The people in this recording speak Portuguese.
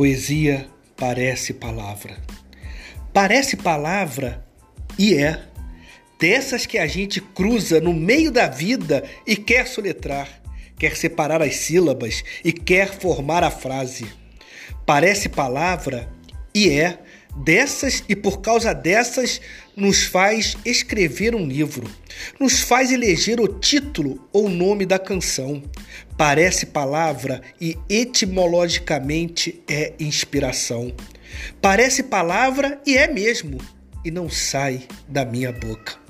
Poesia parece palavra. Parece palavra e é. Dessas que a gente cruza no meio da vida e quer soletrar, quer separar as sílabas e quer formar a frase. Parece palavra e é dessas e por causa dessas nos faz escrever um livro, nos faz eleger o título ou nome da canção. Parece palavra e etimologicamente é inspiração. Parece palavra e é mesmo, e não sai da minha boca.